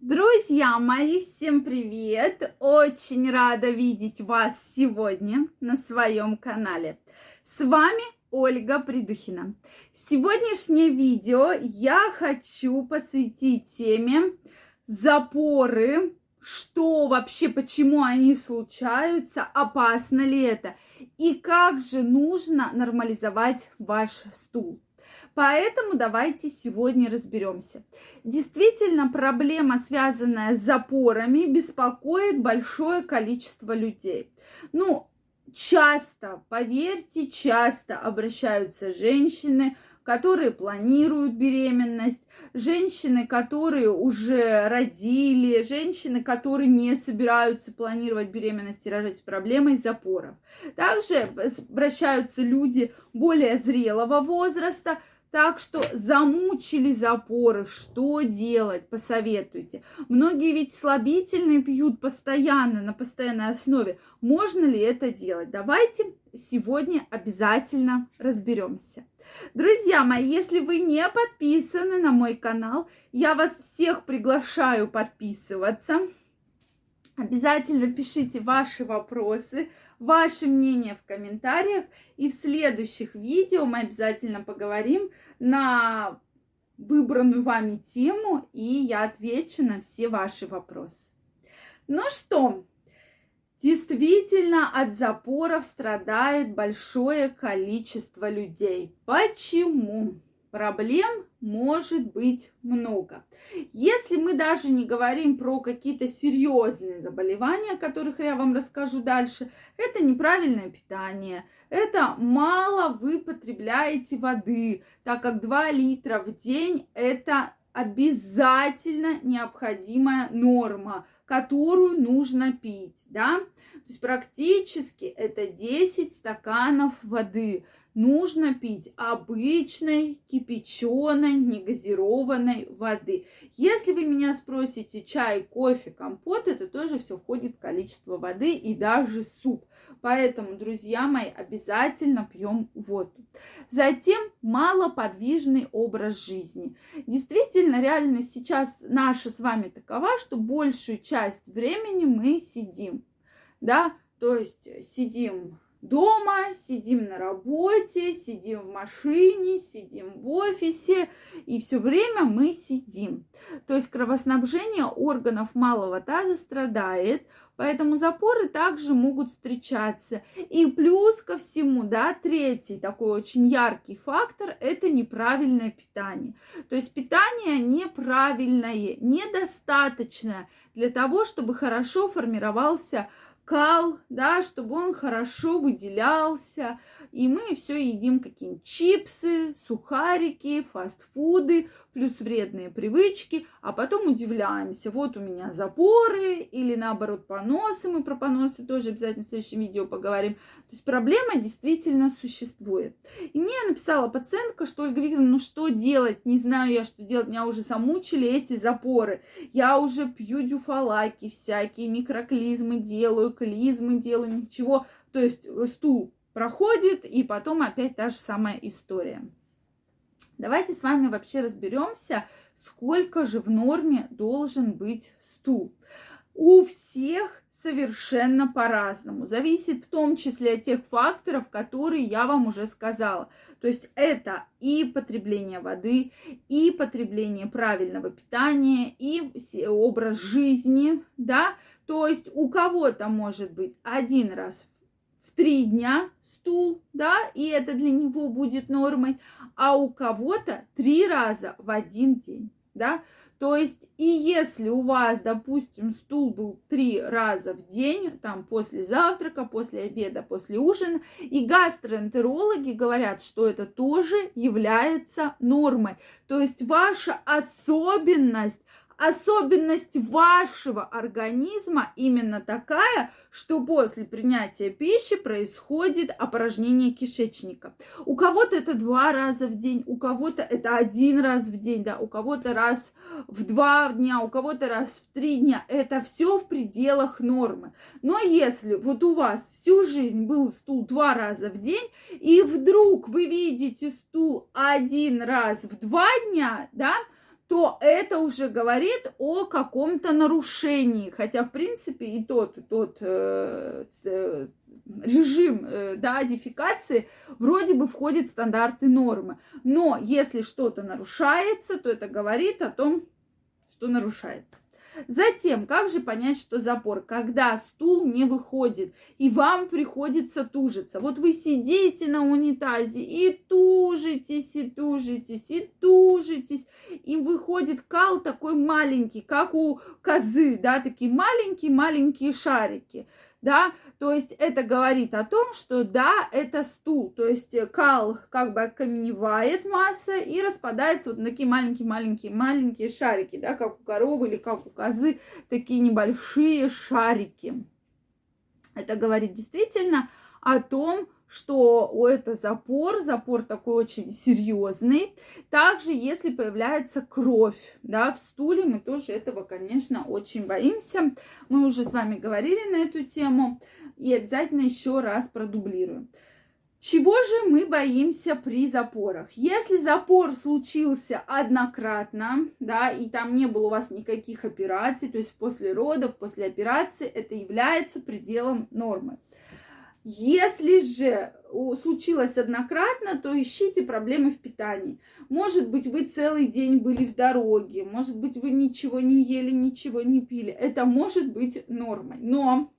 Друзья мои, всем привет! Очень рада видеть вас сегодня на своем канале. С вами Ольга Придухина. Сегодняшнее видео я хочу посвятить теме запоры, что вообще, почему они случаются, опасно ли это и как же нужно нормализовать ваш стул. Поэтому давайте сегодня разберемся. Действительно, проблема, связанная с запорами, беспокоит большое количество людей. Ну, часто, поверьте, часто обращаются женщины, которые планируют беременность, женщины, которые уже родили, женщины, которые не собираются планировать беременность и рожать с проблемой запоров. Также обращаются люди более зрелого возраста, так что замучили запоры, что делать, посоветуйте. Многие ведь слабительные пьют постоянно, на постоянной основе. Можно ли это делать? Давайте сегодня обязательно разберемся. Друзья мои, если вы не подписаны на мой канал, я вас всех приглашаю подписываться. Обязательно пишите ваши вопросы, ваше мнение в комментариях. И в следующих видео мы обязательно поговорим на выбранную вами тему, и я отвечу на все ваши вопросы. Ну что, действительно от запоров страдает большое количество людей. Почему? Проблем может быть много. Если мы даже не говорим про какие-то серьезные заболевания, о которых я вам расскажу дальше, это неправильное питание, это мало вы потребляете воды, так как 2 литра в день это обязательно необходимая норма, которую нужно пить, да? То есть практически это 10 стаканов воды нужно пить обычной кипяченой негазированной воды. Если вы меня спросите чай, кофе, компот, это тоже все входит в количество воды и даже суп. Поэтому, друзья мои, обязательно пьем воду. Затем малоподвижный образ жизни. Действительно, реальность сейчас наша с вами такова, что большую часть времени мы сидим. Да, то есть сидим дома, сидим на работе, сидим в машине, сидим в офисе, и все время мы сидим. То есть кровоснабжение органов малого таза страдает, поэтому запоры также могут встречаться. И плюс ко всему, да, третий такой очень яркий фактор – это неправильное питание. То есть питание неправильное, недостаточное для того, чтобы хорошо формировался кал, да, чтобы он хорошо выделялся. И мы все едим какие-нибудь чипсы, сухарики, фастфуды, плюс вредные привычки, а потом удивляемся, вот у меня запоры или наоборот поносы, мы про поносы тоже обязательно в следующем видео поговорим. То есть проблема действительно существует. И мне написала пациентка, что Ольга Викторовна, ну что делать, не знаю я, что делать, меня уже замучили эти запоры. Я уже пью дюфалаки всякие, микроклизмы делаю, клизмы делаю, ничего. То есть стул проходит, и потом опять та же самая история. Давайте с вами вообще разберемся, сколько же в норме должен быть стул. У всех совершенно по-разному. Зависит в том числе от тех факторов, которые я вам уже сказала. То есть это и потребление воды, и потребление правильного питания, и образ жизни, да. То есть у кого-то может быть один раз в три дня стул, да, и это для него будет нормой, а у кого-то три раза в один день, да. То есть, и если у вас, допустим, стул был три раза в день, там после завтрака, после обеда, после ужина, и гастроэнтерологи говорят, что это тоже является нормой. То есть ваша особенность особенность вашего организма именно такая, что после принятия пищи происходит опорожнение кишечника. У кого-то это два раза в день, у кого-то это один раз в день, да, у кого-то раз в два дня, у кого-то раз в три дня. Это все в пределах нормы. Но если вот у вас всю жизнь был стул два раза в день, и вдруг вы видите стул один раз в два дня, да, то это уже говорит о каком-то нарушении. Хотя, в принципе, и тот, и тот э, э, режим э, да, дефекации вроде бы входит в стандарты нормы. Но если что-то нарушается, то это говорит о том, что нарушается. Затем, как же понять, что запор? Когда стул не выходит, и вам приходится тужиться. Вот вы сидите на унитазе и тужитесь, и тужитесь, и тужитесь, и выходит кал такой маленький, как у козы, да, такие маленькие-маленькие шарики да, то есть это говорит о том, что да, это стул, то есть кал как бы окаменевает масса и распадается вот на такие маленькие-маленькие-маленькие шарики, да, как у коровы или как у козы, такие небольшие шарики. Это говорит действительно о том, что это запор, запор такой очень серьезный. Также, если появляется кровь, да, в стуле, мы тоже этого, конечно, очень боимся. Мы уже с вами говорили на эту тему и обязательно еще раз продублируем. Чего же мы боимся при запорах? Если запор случился однократно, да, и там не было у вас никаких операций, то есть после родов, после операции, это является пределом нормы. Если же случилось однократно, то ищите проблемы в питании. Может быть, вы целый день были в дороге, может быть, вы ничего не ели, ничего не пили. Это может быть нормой. Но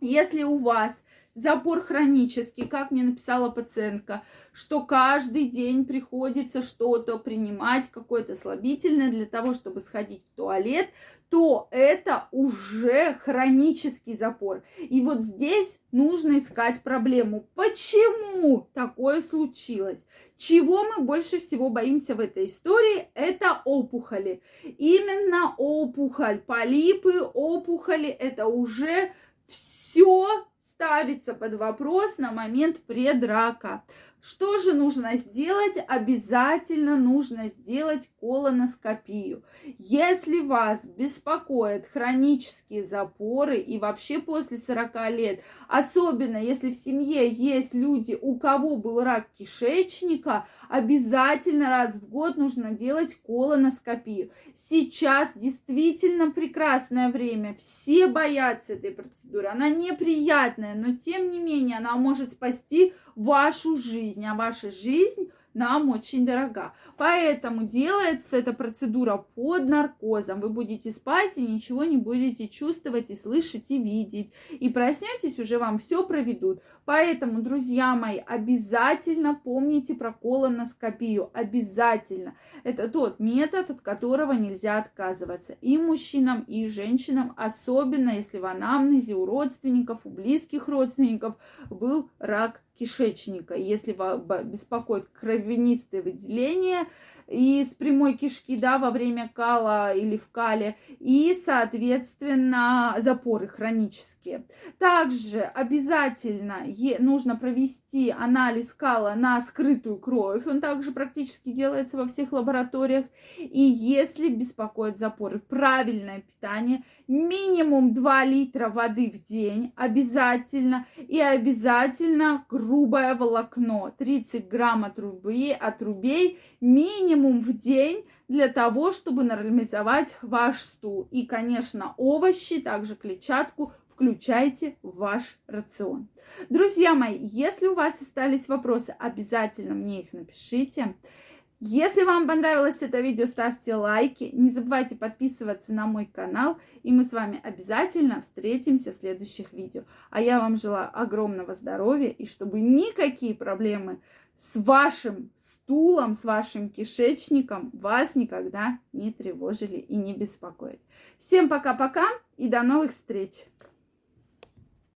если у вас запор хронический, как мне написала пациентка, что каждый день приходится что-то принимать, какое-то слабительное для того, чтобы сходить в туалет, то это уже хронический запор. И вот здесь нужно искать проблему. Почему такое случилось? Чего мы больше всего боимся в этой истории? Это опухоли. Именно опухоль, полипы, опухоли, это уже все ставится под вопрос на момент предрака. Что же нужно сделать? Обязательно нужно сделать колоноскопию. Если вас беспокоят хронические запоры и вообще после 40 лет, особенно если в семье есть люди, у кого был рак кишечника, обязательно раз в год нужно делать колоноскопию. Сейчас действительно прекрасное время. Все боятся этой процедуры. Она неприятная, но тем не менее она может спасти вашу жизнь, а ваша жизнь нам очень дорога. Поэтому делается эта процедура под наркозом. Вы будете спать и ничего не будете чувствовать и слышать и видеть. И проснетесь, уже вам все проведут. Поэтому, друзья мои, обязательно помните про колоноскопию. Обязательно. Это тот метод, от которого нельзя отказываться. И мужчинам, и женщинам, особенно если в анамнезе у родственников, у близких родственников был рак кишечника. Если вас беспокоит кровянистые выделения, из прямой кишки, да, во время кала или в кале, и, соответственно, запоры хронические. Также обязательно нужно провести анализ кала на скрытую кровь, он также практически делается во всех лабораториях, и если беспокоит запоры, правильное питание, минимум 2 литра воды в день обязательно, и обязательно грубое волокно, 30 грамм отрубей, отрубей минимум в день для того, чтобы нормализовать ваш стул. И, конечно, овощи, также клетчатку включайте в ваш рацион. Друзья мои, если у вас остались вопросы, обязательно мне их напишите. Если вам понравилось это видео, ставьте лайки. Не забывайте подписываться на мой канал. И мы с вами обязательно встретимся в следующих видео. А я вам желаю огромного здоровья и чтобы никакие проблемы с вашим стулом, с вашим кишечником вас никогда не тревожили и не беспокоили. Всем пока-пока и до новых встреч!